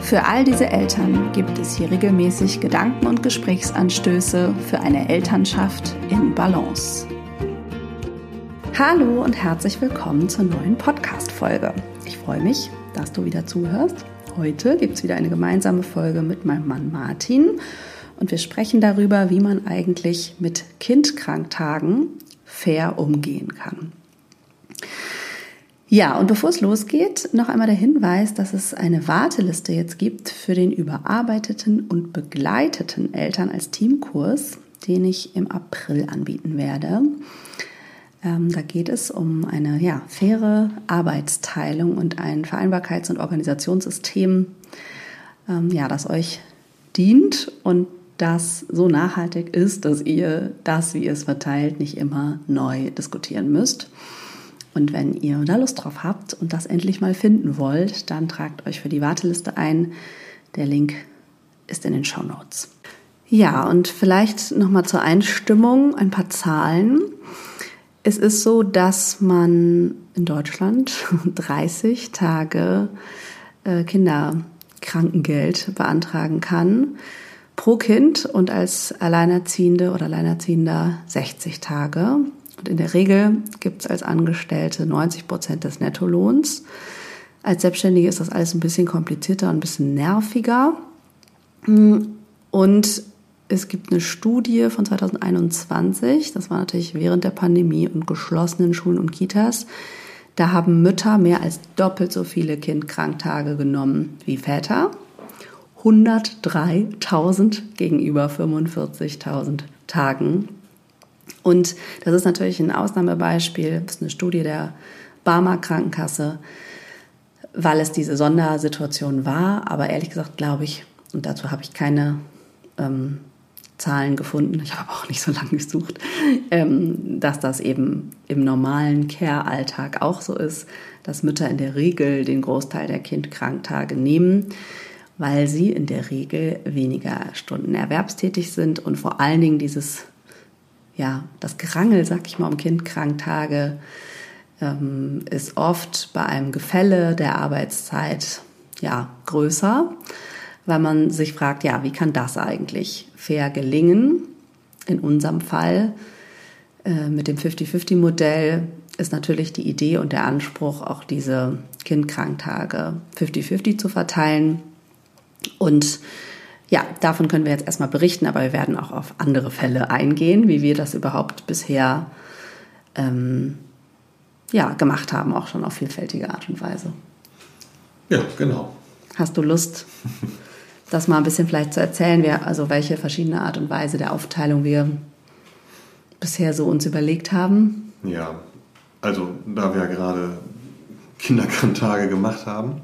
Für all diese Eltern gibt es hier regelmäßig Gedanken und Gesprächsanstöße für eine Elternschaft in Balance. Hallo und herzlich willkommen zur neuen Podcast-Folge. Ich freue mich, dass du wieder zuhörst. Heute gibt es wieder eine gemeinsame Folge mit meinem Mann Martin und wir sprechen darüber, wie man eigentlich mit Kindkranktagen fair umgehen kann. Ja, und bevor es losgeht, noch einmal der Hinweis, dass es eine Warteliste jetzt gibt für den überarbeiteten und begleiteten Eltern als Teamkurs, den ich im April anbieten werde. Ähm, da geht es um eine ja, faire Arbeitsteilung und ein Vereinbarkeits- und Organisationssystem, ähm, ja, das euch dient und das so nachhaltig ist, dass ihr das, wie ihr es verteilt, nicht immer neu diskutieren müsst. Und wenn ihr da Lust drauf habt und das endlich mal finden wollt, dann tragt euch für die Warteliste ein. Der Link ist in den Show Notes. Ja, und vielleicht nochmal zur Einstimmung ein paar Zahlen. Es ist so, dass man in Deutschland 30 Tage äh, Kinderkrankengeld beantragen kann pro Kind und als Alleinerziehende oder Alleinerziehender 60 Tage. Und in der Regel gibt es als Angestellte 90 Prozent des Nettolohns. Als Selbstständige ist das alles ein bisschen komplizierter und ein bisschen nerviger. Und es gibt eine Studie von 2021, das war natürlich während der Pandemie und geschlossenen Schulen und Kitas. Da haben Mütter mehr als doppelt so viele Kindkranktage genommen wie Väter. 103.000 gegenüber 45.000 Tagen und das ist natürlich ein Ausnahmebeispiel, das ist eine Studie der Barmer Krankenkasse, weil es diese Sondersituation war. Aber ehrlich gesagt glaube ich, und dazu habe ich keine ähm, Zahlen gefunden, ich habe auch nicht so lange gesucht, ähm, dass das eben im normalen Care-Alltag auch so ist, dass Mütter in der Regel den Großteil der Kindkranktage nehmen, weil sie in der Regel weniger Stunden erwerbstätig sind und vor allen Dingen dieses ja, das Gerangel, sag ich mal, um Kindkranktage ähm, ist oft bei einem Gefälle der Arbeitszeit ja größer, weil man sich fragt, ja, wie kann das eigentlich fair gelingen? In unserem Fall äh, mit dem 50-50-Modell ist natürlich die Idee und der Anspruch, auch diese Kindkranktage 50-50 zu verteilen. Und ja, davon können wir jetzt erstmal berichten, aber wir werden auch auf andere Fälle eingehen, wie wir das überhaupt bisher ähm, ja, gemacht haben, auch schon auf vielfältige Art und Weise. Ja, genau. Hast du Lust, das mal ein bisschen vielleicht zu erzählen, wer, also welche verschiedene Art und Weise der Aufteilung wir bisher so uns überlegt haben? Ja, also da wir ja gerade Kinderkrantage gemacht haben,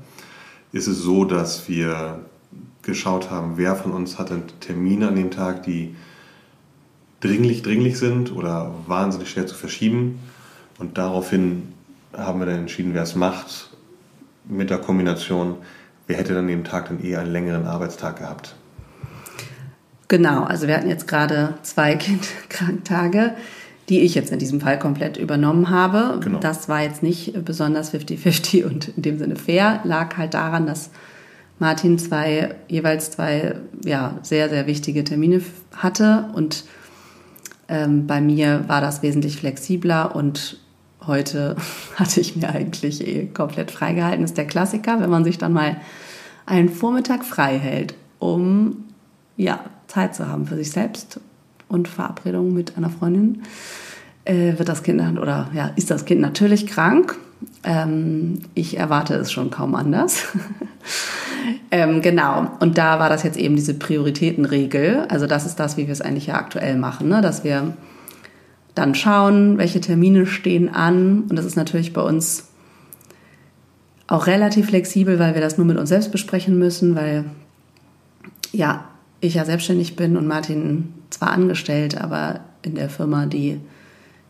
ist es so, dass wir geschaut haben, wer von uns hatte Termine an dem Tag, die dringlich, dringlich sind oder wahnsinnig schwer zu verschieben. Und daraufhin haben wir dann entschieden, wer es macht, mit der Kombination, wer hätte dann an dem Tag dann eher einen längeren Arbeitstag gehabt. Genau, also wir hatten jetzt gerade zwei Kindkranktage, die ich jetzt in diesem Fall komplett übernommen habe. Genau. Das war jetzt nicht besonders 50-50 und in dem Sinne fair, lag halt daran, dass Martin zwei, jeweils zwei, ja, sehr, sehr wichtige Termine hatte und ähm, bei mir war das wesentlich flexibler und heute hatte ich mir eigentlich eh komplett freigehalten. Das ist der Klassiker, wenn man sich dann mal einen Vormittag frei hält, um ja, Zeit zu haben für sich selbst und Verabredungen mit einer Freundin, äh, wird das Kind oder ja, ist das Kind natürlich krank. Ähm, ich erwarte es schon kaum anders. Ähm, genau. Und da war das jetzt eben diese Prioritätenregel. Also das ist das, wie wir es eigentlich ja aktuell machen, ne? dass wir dann schauen, welche Termine stehen an. Und das ist natürlich bei uns auch relativ flexibel, weil wir das nur mit uns selbst besprechen müssen, weil ja, ich ja selbstständig bin und Martin zwar angestellt, aber in der Firma, die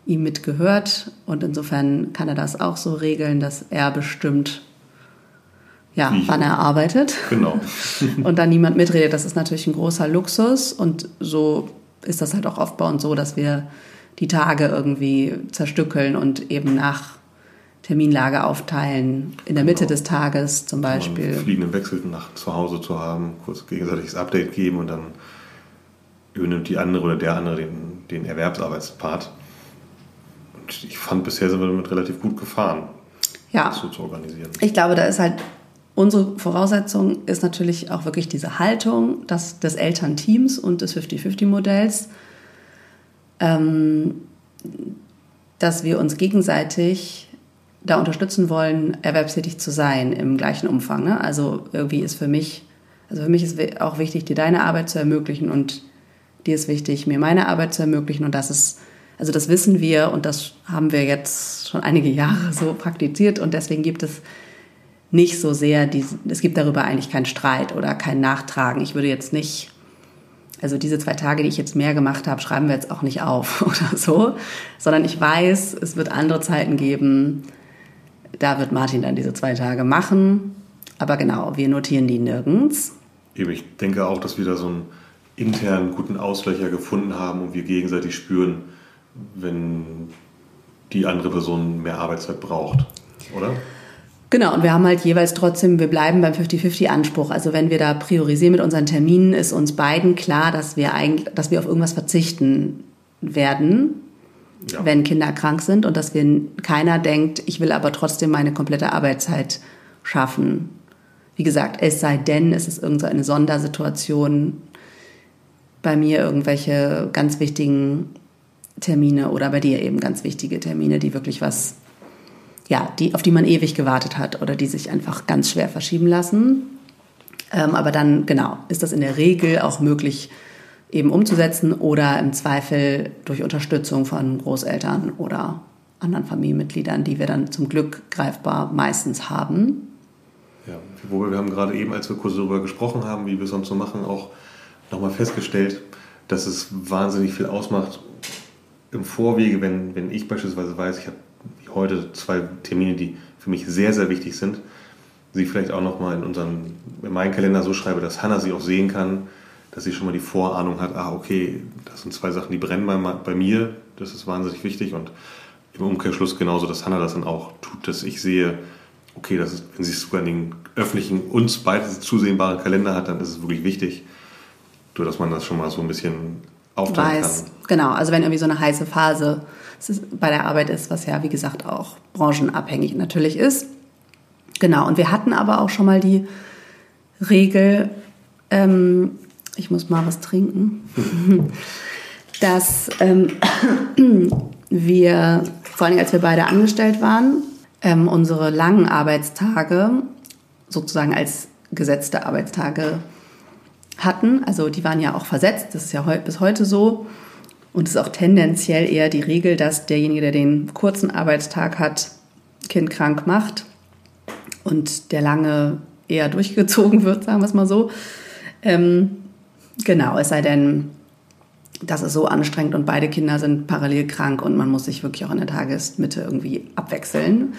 ihm mitgehört. Und insofern kann er das auch so regeln, dass er bestimmt, ja, wann er arbeitet. Genau. und dann niemand mitredet. Das ist natürlich ein großer Luxus. Und so ist das halt auch oft bei uns so, dass wir die Tage irgendwie zerstückeln und eben nach Terminlage aufteilen. In der genau. Mitte des Tages zum Beispiel. Einen fliegenden Wechsel nach zu Hause zu haben, kurz gegenseitiges Update geben und dann übernimmt die andere oder der andere den, den Erwerbsarbeitspart. Ich fand, bisher sind wir damit relativ gut gefahren, ja. das so zu organisieren. Ich glaube, da ist halt unsere Voraussetzung ist natürlich auch wirklich diese Haltung das, des Elternteams und des 50-50-Modells, ähm, dass wir uns gegenseitig da unterstützen wollen, erwerbstätig zu sein im gleichen Umfang. Ne? Also irgendwie ist für mich, also für mich ist auch wichtig, dir deine Arbeit zu ermöglichen und dir ist wichtig, mir meine Arbeit zu ermöglichen und das ist, also das wissen wir und das haben wir jetzt schon einige Jahre so praktiziert und deswegen gibt es nicht so sehr, die, es gibt darüber eigentlich keinen Streit oder kein Nachtragen. Ich würde jetzt nicht, also diese zwei Tage, die ich jetzt mehr gemacht habe, schreiben wir jetzt auch nicht auf oder so, sondern ich weiß, es wird andere Zeiten geben, da wird Martin dann diese zwei Tage machen. Aber genau, wir notieren die nirgends. Ich denke auch, dass wir da so einen internen guten Auslöcher gefunden haben und wir gegenseitig spüren, wenn die andere Person mehr Arbeitszeit braucht, oder? Genau, und wir haben halt jeweils trotzdem, wir bleiben beim 50-50-Anspruch. Also wenn wir da priorisieren mit unseren Terminen, ist uns beiden klar, dass wir eigentlich, dass wir auf irgendwas verzichten werden ja. wenn Kinder krank sind und dass wir keiner denkt, ich will aber trotzdem meine komplette Arbeitszeit schaffen. Wie gesagt, es sei denn, es ist irgendeine Sondersituation, bei mir irgendwelche ganz wichtigen Termine oder bei dir eben ganz wichtige Termine, die wirklich was, ja, die, auf die man ewig gewartet hat oder die sich einfach ganz schwer verschieben lassen. Ähm, aber dann, genau, ist das in der Regel auch möglich, eben umzusetzen oder im Zweifel durch Unterstützung von Großeltern oder anderen Familienmitgliedern, die wir dann zum Glück greifbar meistens haben. Ja, wobei wir haben gerade eben, als wir kurz darüber gesprochen haben, wie wir es sonst so machen, auch nochmal festgestellt, dass es wahnsinnig viel ausmacht im Vorwege, wenn, wenn ich beispielsweise weiß, ich habe heute zwei Termine, die für mich sehr, sehr wichtig sind, sie vielleicht auch nochmal in, in meinen Kalender so schreibe, dass Hannah sie auch sehen kann, dass sie schon mal die Vorahnung hat, ah, okay, das sind zwei Sachen, die brennen bei, bei mir, das ist wahnsinnig wichtig und im Umkehrschluss genauso, dass Hannah das dann auch tut, dass ich sehe, okay, das ist, wenn sie es sogar in den öffentlichen, uns beide zusehenbaren Kalender hat, dann ist es wirklich wichtig, nur dass man das schon mal so ein bisschen Weiß. kann. Genau, also wenn irgendwie so eine heiße Phase bei der Arbeit ist, was ja, wie gesagt, auch branchenabhängig natürlich ist. Genau, und wir hatten aber auch schon mal die Regel, ähm, ich muss mal was trinken, dass ähm, wir, vor allem als wir beide angestellt waren, ähm, unsere langen Arbeitstage sozusagen als gesetzte Arbeitstage hatten. Also die waren ja auch versetzt, das ist ja bis heute so. Und es ist auch tendenziell eher die Regel, dass derjenige, der den kurzen Arbeitstag hat, Kind krank macht und der lange eher durchgezogen wird, sagen wir es mal so. Ähm, Genau, es sei denn, das ist so anstrengend und beide Kinder sind parallel krank und man muss sich wirklich auch in der Tagesmitte irgendwie abwechseln.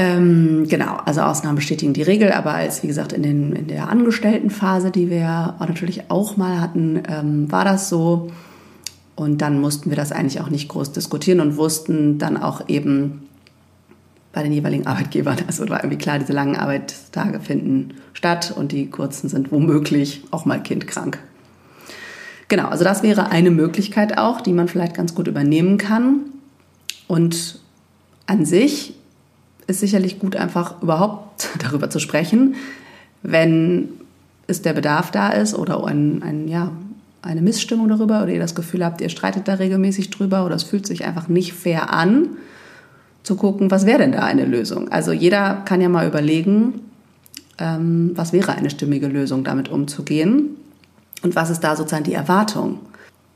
Ähm, genau, also Ausnahmen bestätigen die Regel, aber als, wie gesagt, in, den, in der Angestelltenphase, die wir natürlich auch mal hatten, ähm, war das so. Und dann mussten wir das eigentlich auch nicht groß diskutieren und wussten dann auch eben, bei den jeweiligen Arbeitgebern. Also war irgendwie klar, diese langen Arbeitstage finden statt und die kurzen sind womöglich auch mal kindkrank. Genau, also das wäre eine Möglichkeit auch, die man vielleicht ganz gut übernehmen kann. Und an sich ist sicherlich gut, einfach überhaupt darüber zu sprechen, wenn es der Bedarf da ist oder ein, ein, ja, eine Missstimmung darüber oder ihr das Gefühl habt, ihr streitet da regelmäßig drüber oder es fühlt sich einfach nicht fair an zu gucken, was wäre denn da eine Lösung. Also jeder kann ja mal überlegen, ähm, was wäre eine stimmige Lösung, damit umzugehen und was ist da sozusagen die Erwartung.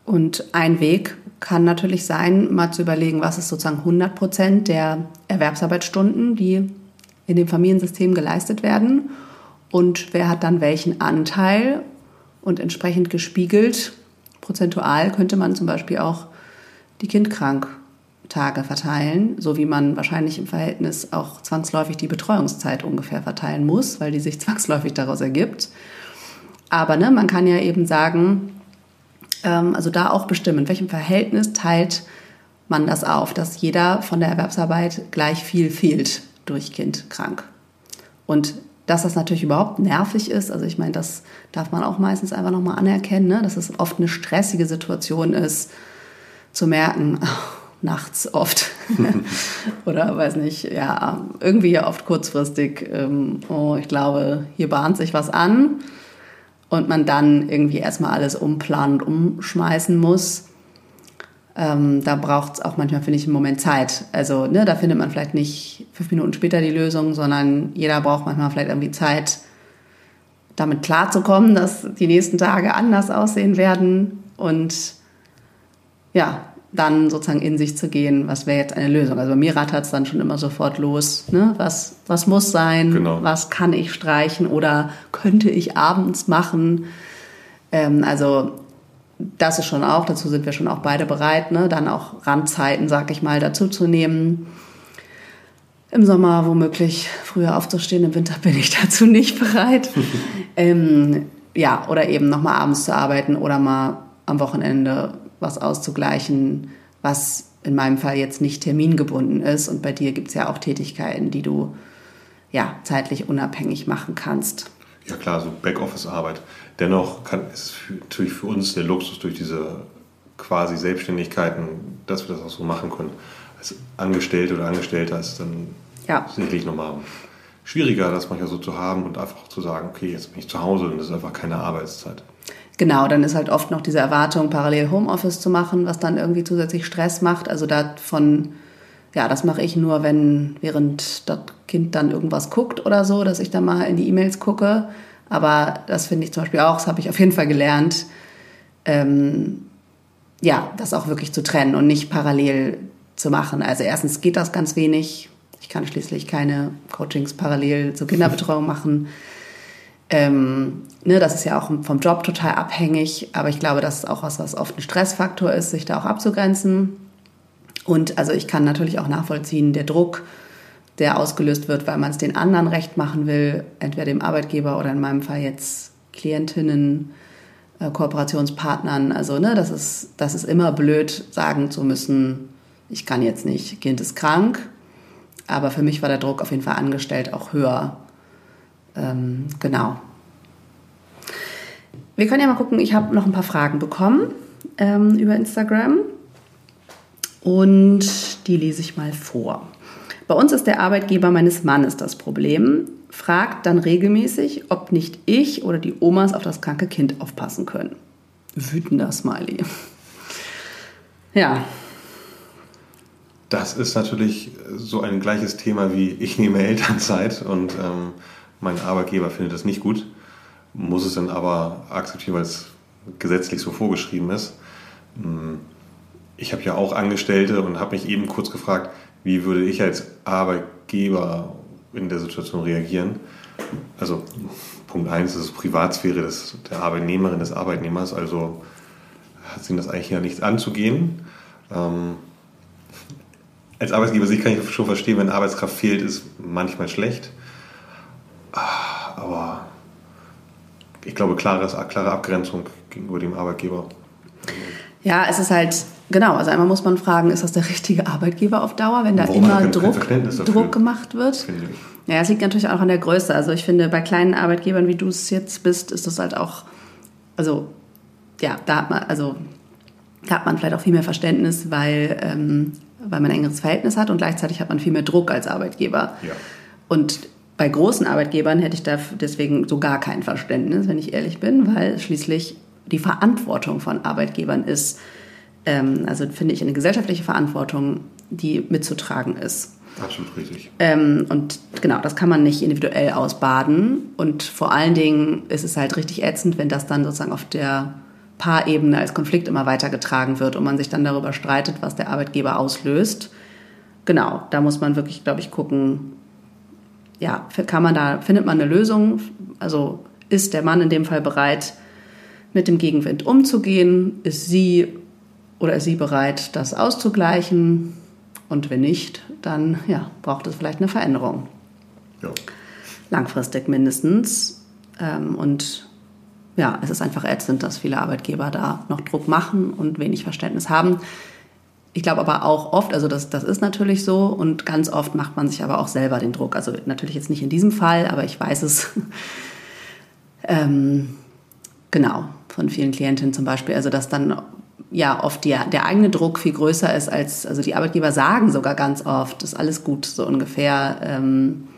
Und ein Weg kann natürlich sein, mal zu überlegen, was ist sozusagen 100 Prozent der Erwerbsarbeitsstunden, die in dem Familiensystem geleistet werden und wer hat dann welchen Anteil Und entsprechend gespiegelt, prozentual, könnte man zum Beispiel auch die Kindkranktage verteilen, so wie man wahrscheinlich im Verhältnis auch zwangsläufig die Betreuungszeit ungefähr verteilen muss, weil die sich zwangsläufig daraus ergibt. Aber ne, man kann ja eben sagen, also da auch bestimmen, in welchem Verhältnis teilt man das auf, dass jeder von der Erwerbsarbeit gleich viel fehlt durch Kind krank. Und dass das natürlich überhaupt nervig ist, also ich meine, das darf man auch meistens einfach nochmal anerkennen, ne? dass es oft eine stressige Situation ist, zu merken, ach, nachts oft oder weiß nicht, ja, irgendwie oft kurzfristig, ähm, oh, ich glaube, hier bahnt sich was an und man dann irgendwie erstmal alles umplanen und umschmeißen muss. Ähm, da braucht es auch manchmal, finde ich, einen Moment Zeit. Also ne, da findet man vielleicht nicht fünf Minuten später die Lösung, sondern jeder braucht manchmal vielleicht irgendwie Zeit, damit klarzukommen, dass die nächsten Tage anders aussehen werden und ja, dann sozusagen in sich zu gehen, was wäre jetzt eine Lösung. Also bei mir rattert es dann schon immer sofort los. Ne? Was, was muss sein? Genau. Was kann ich streichen oder könnte ich abends machen? Ähm, also das ist schon auch, dazu sind wir schon auch beide bereit, ne? dann auch Randzeiten, sag ich mal, dazu zu nehmen. Im Sommer womöglich früher aufzustehen, im Winter bin ich dazu nicht bereit. ähm, ja, oder eben nochmal abends zu arbeiten oder mal am Wochenende was auszugleichen, was in meinem Fall jetzt nicht termingebunden ist. Und bei dir gibt es ja auch Tätigkeiten, die du ja, zeitlich unabhängig machen kannst. Ja klar, so Backoffice-Arbeit. Dennoch kann, ist es für, natürlich für uns der Luxus durch diese quasi Selbstständigkeiten, dass wir das auch so machen können. Als Angestellte oder Angestellter ist es dann ja. sicherlich nochmal schwieriger, das manchmal so zu haben und einfach zu sagen, okay, jetzt bin ich zu Hause und das ist einfach keine Arbeitszeit. Genau, dann ist halt oft noch diese Erwartung, parallel Homeoffice zu machen, was dann irgendwie zusätzlich Stress macht. Also davon, ja, das mache ich nur, wenn während das Kind dann irgendwas guckt oder so, dass ich dann mal in die E-Mails gucke. Aber das finde ich zum Beispiel auch, das habe ich auf jeden Fall gelernt, ähm, ja, das auch wirklich zu trennen und nicht parallel zu machen. Also erstens geht das ganz wenig. Ich kann schließlich keine Coachings parallel zur Kinderbetreuung machen. Ähm, ne, das ist ja auch vom Job total abhängig, aber ich glaube, das ist auch was, was oft ein Stressfaktor ist, sich da auch abzugrenzen. Und also ich kann natürlich auch nachvollziehen, der Druck, der ausgelöst wird, weil man es den anderen recht machen will, entweder dem Arbeitgeber oder in meinem Fall jetzt Klientinnen, äh, Kooperationspartnern. Also ne, das ist, das ist immer blöd, sagen zu müssen, ich kann jetzt nicht, Kind ist krank. Aber für mich war der Druck auf jeden Fall angestellt auch höher, ähm, genau. Wir können ja mal gucken, ich habe noch ein paar Fragen bekommen ähm, über Instagram und die lese ich mal vor. Bei uns ist der Arbeitgeber meines Mannes das Problem, fragt dann regelmäßig, ob nicht ich oder die Omas auf das kranke Kind aufpassen können. Wütender Smiley. Ja. Das ist natürlich so ein gleiches Thema wie ich nehme Elternzeit und ähm, mein Arbeitgeber findet das nicht gut, muss es dann aber akzeptieren, weil es gesetzlich so vorgeschrieben ist. Hm, ich habe ja auch Angestellte und habe mich eben kurz gefragt, wie würde ich als Arbeitgeber in der Situation reagieren? Also Punkt 1 ist Privatsphäre des, der Arbeitnehmerin, des Arbeitnehmers, also hat sie das eigentlich ja nichts anzugehen. Ähm, als Arbeitgeber sich kann ich schon verstehen, wenn Arbeitskraft fehlt, ist manchmal schlecht. Aber ich glaube, klare, klare Abgrenzung gegenüber dem Arbeitgeber. Ja, es ist halt, genau, also einmal muss man fragen, ist das der richtige Arbeitgeber auf Dauer, wenn da Warum immer Druck, Druck gemacht wird? Ja, es liegt natürlich auch an der Größe. Also ich finde, bei kleinen Arbeitgebern, wie du es jetzt bist, ist das halt auch, also ja, da hat man, also da hat man vielleicht auch viel mehr Verständnis, weil, ähm, weil man ein engeres Verhältnis hat und gleichzeitig hat man viel mehr Druck als Arbeitgeber. Ja. Und bei großen Arbeitgebern hätte ich da deswegen so gar kein Verständnis, wenn ich ehrlich bin, weil schließlich die Verantwortung von Arbeitgebern ist, ähm, also finde ich eine gesellschaftliche Verantwortung, die mitzutragen ist. Absolut richtig. Ähm, und genau, das kann man nicht individuell ausbaden. Und vor allen Dingen ist es halt richtig ätzend, wenn das dann sozusagen auf der Paarebene als Konflikt immer weitergetragen wird und man sich dann darüber streitet, was der Arbeitgeber auslöst. Genau, da muss man wirklich, glaube ich, gucken, ja, kann man da, findet man eine Lösung? Also ist der Mann in dem Fall bereit, mit dem Gegenwind umzugehen? Ist sie oder ist sie bereit, das auszugleichen? Und wenn nicht, dann ja, braucht es vielleicht eine Veränderung. Ja. Langfristig mindestens. Ähm, und ja, es ist einfach ätzend, dass viele Arbeitgeber da noch Druck machen und wenig Verständnis haben. Ich glaube aber auch oft, also das, das ist natürlich so und ganz oft macht man sich aber auch selber den Druck. Also natürlich jetzt nicht in diesem Fall, aber ich weiß es ähm, genau von vielen Klientinnen zum Beispiel. Also dass dann ja oft die, der eigene Druck viel größer ist als, also die Arbeitgeber sagen sogar ganz oft, ist alles gut, so ungefähr. Ähm,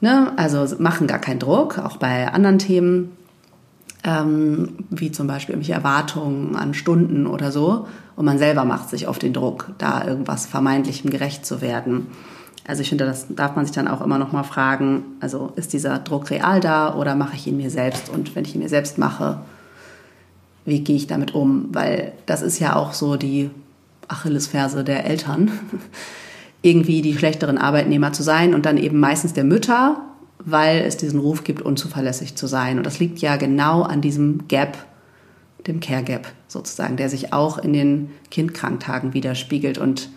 ne? Also machen gar keinen Druck, auch bei anderen Themen ähm, wie zum Beispiel irgendwelche Erwartungen an Stunden oder so. Und man selber macht sich auf den Druck, da irgendwas vermeintlichem gerecht zu werden. Also ich finde, das darf man sich dann auch immer noch mal fragen, also ist dieser Druck real da oder mache ich ihn mir selbst? Und wenn ich ihn mir selbst mache, wie gehe ich damit um? Weil das ist ja auch so die Achillesferse der Eltern, irgendwie die schlechteren Arbeitnehmer zu sein und dann eben meistens der Mütter, weil es diesen Ruf gibt, unzuverlässig zu sein. Und das liegt ja genau an diesem Gap, dem Care Gap sozusagen, der sich auch in den Kindkranktagen widerspiegelt. Und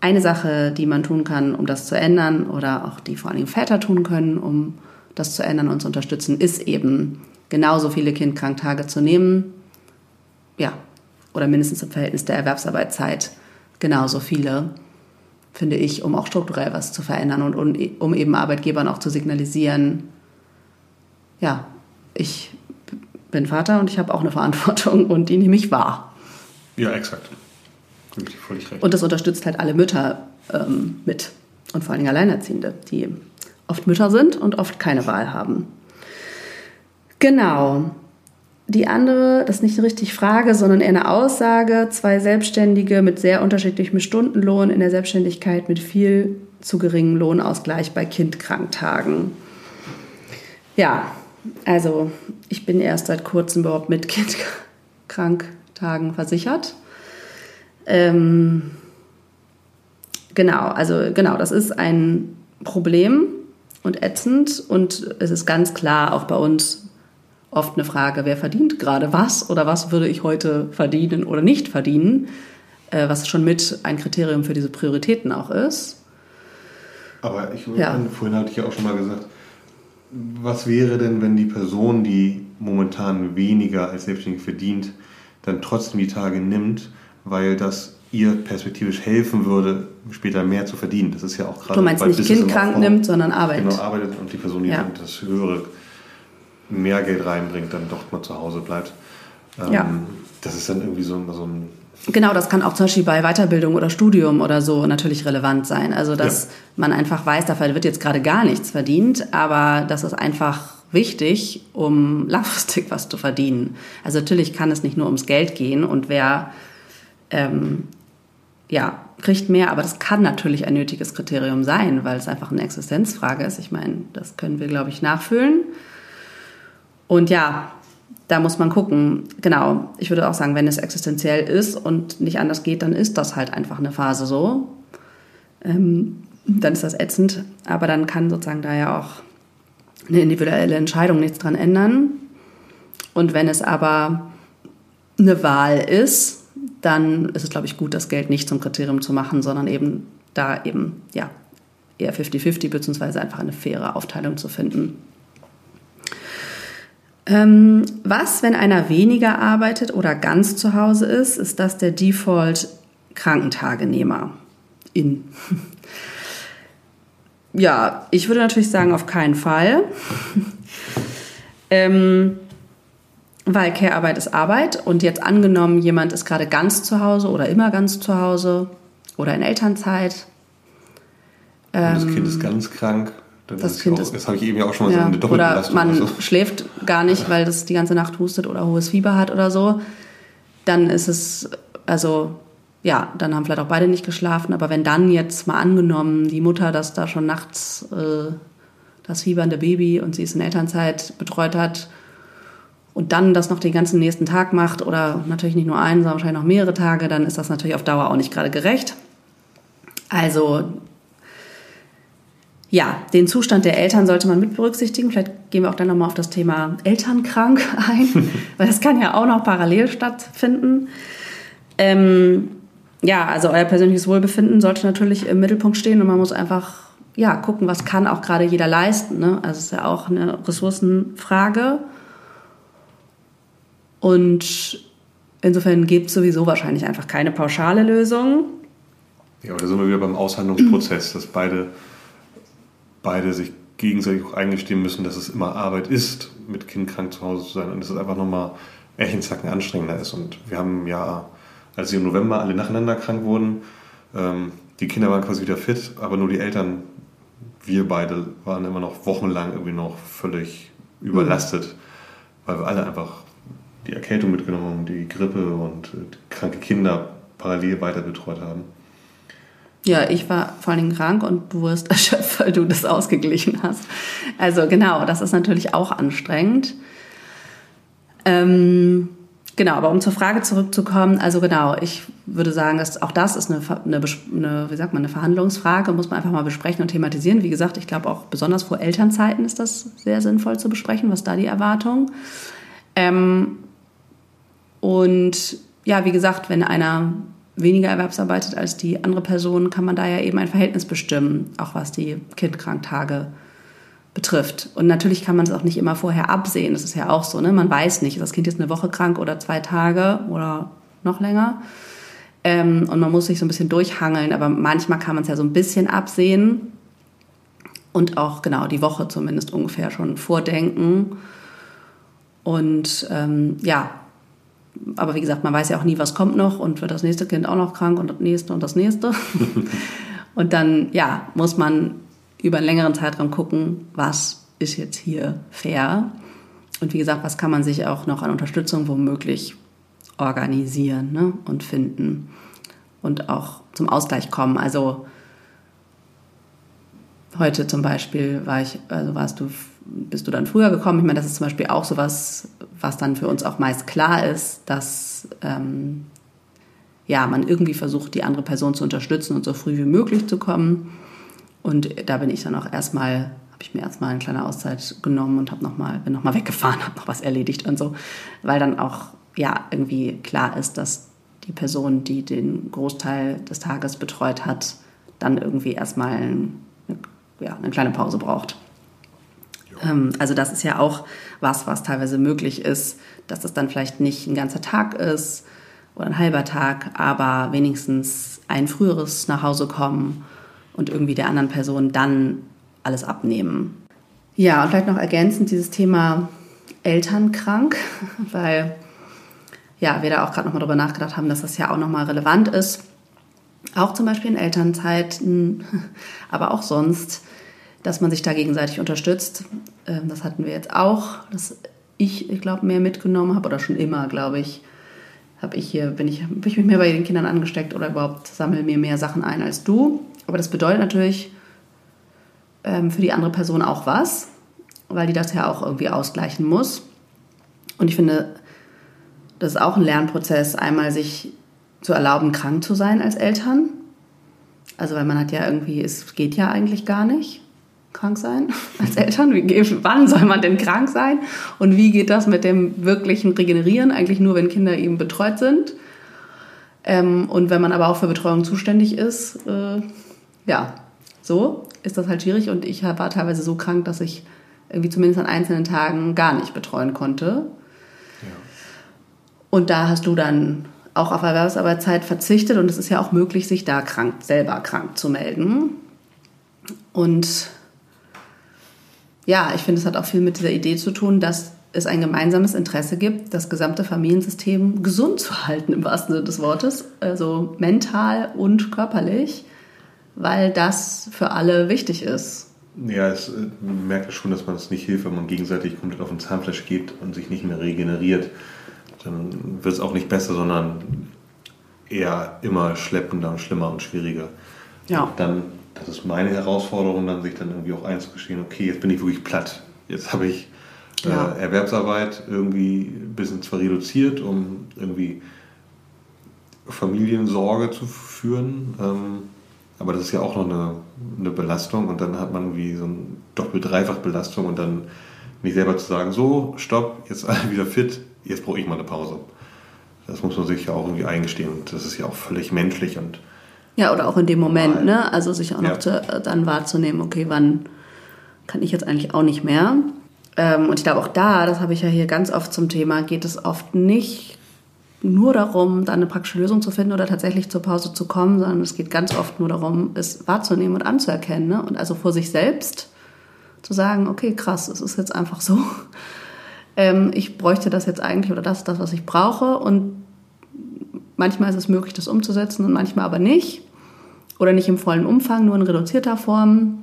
eine Sache, die man tun kann, um das zu ändern, oder auch die vor allem Väter tun können, um das zu ändern und zu unterstützen, ist eben genauso viele Kindkranktage zu nehmen, ja, oder mindestens im Verhältnis der Erwerbsarbeitszeit genauso viele finde ich, um auch strukturell was zu verändern und um, um eben Arbeitgebern auch zu signalisieren, ja, ich bin Vater und ich habe auch eine Verantwortung und die nehme ich wahr. Ja, exakt. Und das unterstützt halt alle Mütter ähm, mit und vor allen Dingen Alleinerziehende, die oft Mütter sind und oft keine Wahl haben. Genau. Die andere, das ist nicht richtig Frage, sondern eher eine Aussage. Zwei Selbstständige mit sehr unterschiedlichem Stundenlohn in der Selbstständigkeit mit viel zu geringem Lohnausgleich bei Kindkranktagen. Ja, also ich bin erst seit kurzem überhaupt mit Kindkranktagen versichert. Ähm, genau, also genau, das ist ein Problem und ätzend und es ist ganz klar auch bei uns oft eine Frage, wer verdient gerade was oder was würde ich heute verdienen oder nicht verdienen, äh, was schon mit ein Kriterium für diese Prioritäten auch ist. Aber ich, ja. vorhin hatte ich ja auch schon mal gesagt, was wäre denn, wenn die Person, die momentan weniger als Selbstständige verdient, dann trotzdem die Tage nimmt, weil das ihr perspektivisch helfen würde, später mehr zu verdienen. Das ist ja auch gerade. Du meinst nicht Kind krank nimmt, sondern arbeitet. Genau, arbeitet und die Person, die ja. das höhere mehr Geld reinbringt, dann doch mal zu Hause bleibt. Ähm, ja. Das ist dann irgendwie so, so ein Genau, das kann auch zum Beispiel bei Weiterbildung oder Studium oder so natürlich relevant sein. Also, dass ja. man einfach weiß, dafür wird jetzt gerade gar nichts verdient, aber das ist einfach wichtig, um langfristig was zu verdienen. Also, natürlich kann es nicht nur ums Geld gehen und wer, ähm, ja, kriegt mehr, aber das kann natürlich ein nötiges Kriterium sein, weil es einfach eine Existenzfrage ist. Ich meine, das können wir, glaube ich, nachfühlen. Und ja, da muss man gucken. Genau, ich würde auch sagen, wenn es existenziell ist und nicht anders geht, dann ist das halt einfach eine Phase so. Ähm, dann ist das ätzend, aber dann kann sozusagen da ja auch eine individuelle Entscheidung nichts dran ändern. Und wenn es aber eine Wahl ist, dann ist es, glaube ich, gut, das Geld nicht zum Kriterium zu machen, sondern eben da eben, ja, eher 50-50 beziehungsweise einfach eine faire Aufteilung zu finden. Ähm, was, wenn einer weniger arbeitet oder ganz zu Hause ist, ist das der Default Krankentagenehmer in. ja, ich würde natürlich sagen, auf keinen Fall. ähm, weil Care-Arbeit ist Arbeit und jetzt angenommen, jemand ist gerade ganz zu Hause oder immer ganz zu Hause oder in Elternzeit. Ähm, das Kind ist ganz krank dann das Kind auch, ist, das habe ich eben ja auch schon mal ja, so eine Doppelbelastung. Oder man so. schläft gar nicht, weil das die ganze Nacht hustet oder hohes Fieber hat oder so. Dann ist es, also ja, dann haben vielleicht auch beide nicht geschlafen. Aber wenn dann jetzt mal angenommen, die Mutter das da schon nachts äh, das fiebernde Baby und sie ist in Elternzeit betreut hat und dann das noch den ganzen nächsten Tag macht oder natürlich nicht nur einen, sondern wahrscheinlich noch mehrere Tage, dann ist das natürlich auf Dauer auch nicht gerade gerecht. Also ja, den Zustand der Eltern sollte man mit berücksichtigen. Vielleicht gehen wir auch dann nochmal auf das Thema Elternkrank ein, weil das kann ja auch noch parallel stattfinden. Ähm, ja, also euer persönliches Wohlbefinden sollte natürlich im Mittelpunkt stehen und man muss einfach ja, gucken, was kann auch gerade jeder leisten. Ne? Also es ist ja auch eine Ressourcenfrage. Und insofern gibt es sowieso wahrscheinlich einfach keine pauschale Lösung. Ja, aber da sind wir wieder beim Aushandlungsprozess, dass beide, beide sich gegenseitig auch eingestehen müssen, dass es immer Arbeit ist, mit Kind krank zu Hause zu sein und dass es einfach nochmal echt ein Zacken anstrengender ist. Und wir haben ja, als sie im November alle nacheinander krank wurden, ähm, die Kinder waren quasi wieder fit, aber nur die Eltern wir beide waren immer noch wochenlang irgendwie noch völlig überlastet, mhm. weil wir alle einfach die Erkältung mitgenommen haben, die Grippe und äh, kranke Kinder parallel weiter betreut haben. Ja, ich war vor allen Dingen krank und du wirst erschöpft, weil du das ausgeglichen hast. Also genau, das ist natürlich auch anstrengend. Ähm, Genau, aber um zur Frage zurückzukommen, also genau, ich würde sagen, dass auch das ist eine, eine, eine, wie sagt man, eine Verhandlungsfrage, muss man einfach mal besprechen und thematisieren. Wie gesagt, ich glaube auch besonders vor Elternzeiten ist das sehr sinnvoll zu besprechen, was da die Erwartung. Ähm, und ja, wie gesagt, wenn einer weniger erwerbsarbeitet als die andere Person, kann man da ja eben ein Verhältnis bestimmen, auch was die Kindkranktage betrifft. Und natürlich kann man es auch nicht immer vorher absehen. Das ist ja auch so. Ne? Man weiß nicht, ist das Kind jetzt eine Woche krank oder zwei Tage oder noch länger. Ähm, und man muss sich so ein bisschen durchhangeln. Aber manchmal kann man es ja so ein bisschen absehen und auch genau die Woche zumindest ungefähr schon vordenken. Und ähm, ja, aber wie gesagt, man weiß ja auch nie, was kommt noch und wird das nächste Kind auch noch krank und das nächste und das nächste. und dann, ja, muss man über einen längeren Zeitraum gucken, was ist jetzt hier fair. Und wie gesagt, was kann man sich auch noch an Unterstützung womöglich organisieren ne? und finden und auch zum Ausgleich kommen. Also heute zum Beispiel war ich, also warst du, bist du dann früher gekommen. Ich meine, das ist zum Beispiel auch so was, was dann für uns auch meist klar ist, dass ähm, ja, man irgendwie versucht, die andere Person zu unterstützen und so früh wie möglich zu kommen. Und da bin ich dann auch erstmal, habe ich mir erstmal eine kleine Auszeit genommen und habe noch bin nochmal weggefahren, habe noch was erledigt und so, weil dann auch ja irgendwie klar ist, dass die Person, die den Großteil des Tages betreut hat, dann irgendwie erstmal ein, ja, eine kleine Pause braucht. Ähm, also das ist ja auch was, was teilweise möglich ist, dass das dann vielleicht nicht ein ganzer Tag ist oder ein halber Tag, aber wenigstens ein früheres Nachhausekommen und irgendwie der anderen Person dann alles abnehmen. Ja, und vielleicht noch ergänzend dieses Thema Elternkrank, weil ja, wir da auch gerade nochmal drüber nachgedacht haben, dass das ja auch nochmal relevant ist. Auch zum Beispiel in Elternzeiten, aber auch sonst, dass man sich da gegenseitig unterstützt. Ähm, das hatten wir jetzt auch, dass ich, ich glaube, mehr mitgenommen habe oder schon immer, glaube ich, habe ich hier, bin ich, bin ich mich mehr bei den Kindern angesteckt oder überhaupt sammle mir mehr Sachen ein als du. Aber das bedeutet natürlich ähm, für die andere Person auch was, weil die das ja auch irgendwie ausgleichen muss. Und ich finde, das ist auch ein Lernprozess, einmal sich zu erlauben, krank zu sein als Eltern. Also weil man hat ja irgendwie, es geht ja eigentlich gar nicht krank sein als Eltern? Wie, wann soll man denn krank sein? Und wie geht das mit dem wirklichen Regenerieren? Eigentlich nur, wenn Kinder eben betreut sind. Ähm, und wenn man aber auch für Betreuung zuständig ist, äh, ja, so ist das halt schwierig und ich war teilweise so krank, dass ich irgendwie zumindest an einzelnen Tagen gar nicht betreuen konnte. Ja. Und da hast du dann auch auf Erwerbsarbeitszeit verzichtet und es ist ja auch möglich, sich da krank, selber krank zu melden. Und ja, ich finde, es hat auch viel mit dieser Idee zu tun, dass es ein gemeinsames Interesse gibt, das gesamte Familiensystem gesund zu halten, im wahrsten Sinne des Wortes, also mental und körperlich weil das für alle wichtig ist. Ja, es, äh, man merkt schon, dass man es nicht hilft, wenn man gegenseitig komplett auf den Zahnfleisch geht und sich nicht mehr regeneriert. Dann wird es auch nicht besser, sondern eher immer schleppender und schlimmer und schwieriger. Ja. Und dann, das ist meine Herausforderung, dann sich dann irgendwie auch einzugestehen, okay, jetzt bin ich wirklich platt. Jetzt habe ich äh, ja. Erwerbsarbeit irgendwie ein bisschen zwar reduziert, um irgendwie Familiensorge zu führen. Ähm, Aber das ist ja auch noch eine, eine Belastung und dann hat man wie so eine Doppel-Dreifach-Belastung und dann mich selber zu sagen, so, stopp, jetzt alle wieder fit, jetzt brauche ich mal eine Pause. Das muss man sich ja auch irgendwie eingestehen und das ist ja auch völlig menschlich und ja, oder auch in dem Moment, ne? Also sich auch noch ja. zu, äh, dann wahrzunehmen, okay, wann kann ich jetzt eigentlich auch nicht mehr. Ähm, und ich glaube auch da, das habe ich ja hier ganz oft zum Thema, geht es oft nicht nur darum, dann eine praktische Lösung zu finden oder tatsächlich zur Pause zu kommen, sondern es geht ganz oft nur darum, es wahrzunehmen und anzuerkennen. Ne? Und also vor sich selbst zu sagen, okay, krass, es ist jetzt einfach so. Ähm, ich bräuchte das jetzt eigentlich oder das das, was ich brauche. Und manchmal ist es möglich, das umzusetzen und manchmal aber nicht. Oder nicht im vollen Umfang, nur in reduzierter Form.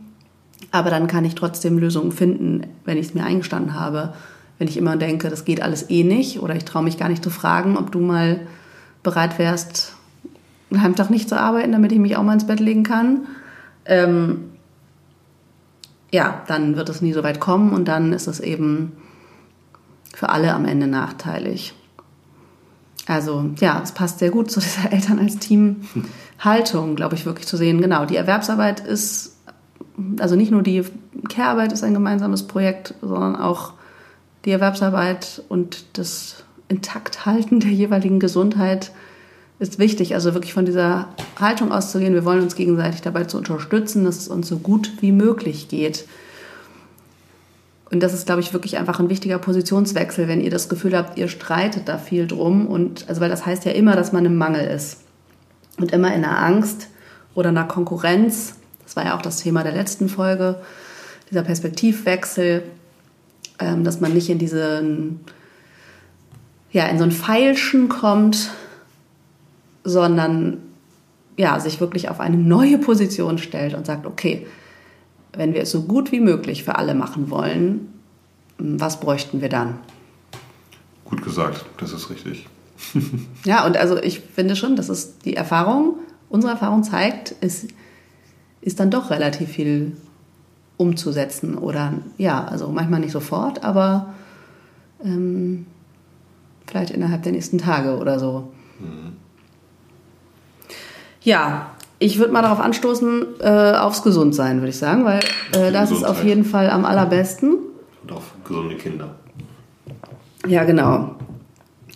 Aber dann kann ich trotzdem Lösungen finden, wenn ich es mir eingestanden habe. Wenn ich immer denke, das geht alles eh nicht oder ich traue mich gar nicht zu fragen, ob du mal bereit wärst, einen halben Tag nicht zu arbeiten, damit ich mich auch mal ins Bett legen kann. Ähm, ja, dann wird es nie so weit kommen und dann ist es eben für alle am Ende nachteilig. Also ja, es passt sehr gut zu dieser Eltern als Team-Haltung, glaube ich, wirklich zu sehen. Genau, die Erwerbsarbeit ist also nicht nur die Care-Arbeit ist ein gemeinsames Projekt, sondern auch die Erwerbsarbeit und das Intakthalten der jeweiligen Gesundheit ist wichtig. Also wirklich von dieser Haltung auszugehen, wir wollen uns gegenseitig dabei zu unterstützen, dass es uns so gut wie möglich geht. Und das ist, glaube ich, wirklich einfach ein wichtiger Positionswechsel, wenn ihr das Gefühl habt, ihr streitet da viel drum. Und also weil das heißt ja immer, dass man im Mangel ist. Und immer in einer Angst oder einer Konkurrenz das war ja auch das Thema der letzten Folge, dieser Perspektivwechsel, ähm, dass man nicht in diesen, ja, in so ein Feilschen kommt, sondern ja, sich wirklich auf eine neue Position stellt und sagt, okay, wenn wir es so gut wie möglich für alle machen wollen, was bräuchten wir dann? Gut gesagt, das ist richtig. ja, und also ich finde schon, dass es die Erfahrung, unsere Erfahrung zeigt, ist ist dann doch relativ viel umzusetzen. Oder ja, also manchmal nicht sofort, aber ähm, vielleicht innerhalb der nächsten Tage oder so. Mhm. Ja, ich würde mal darauf anstoßen, äh, aufs Gesundsein, würde ich sagen, weil äh, das ist auf jeden Fall am allerbesten. Und auf gesunde Kinder. Ja, genau.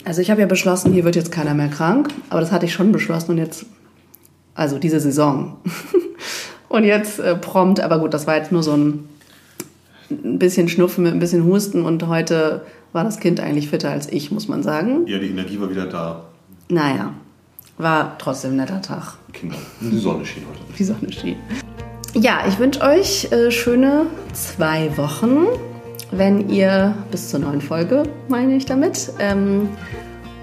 Also ich habe ja beschlossen, hier wird jetzt keiner mehr krank, aber das hatte ich schon beschlossen und jetzt, also diese Saison. Und jetzt äh, prompt, aber gut, das war jetzt nur so ein, ein bisschen Schnupfen mit ein bisschen Husten und heute war das Kind eigentlich fitter als ich, muss man sagen. Ja, die Energie war wieder da. Naja, war trotzdem ein netter Tag. Kinder, die Sonne schien heute. Die Sonne schien. Ja, ich wünsche euch äh, schöne zwei Wochen, wenn ihr bis zur neuen Folge, meine ich damit. Ähm,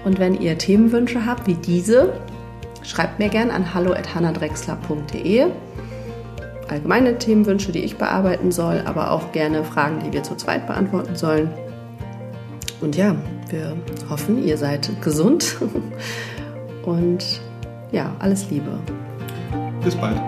und wenn ihr Themenwünsche habt wie diese, schreibt mir gerne an hallo.hannadrexler.de allgemeine Themenwünsche, die ich bearbeiten soll, aber auch gerne Fragen, die wir zu zweit beantworten sollen. Und ja, wir hoffen, ihr seid gesund und ja, alles Liebe. Bis bald.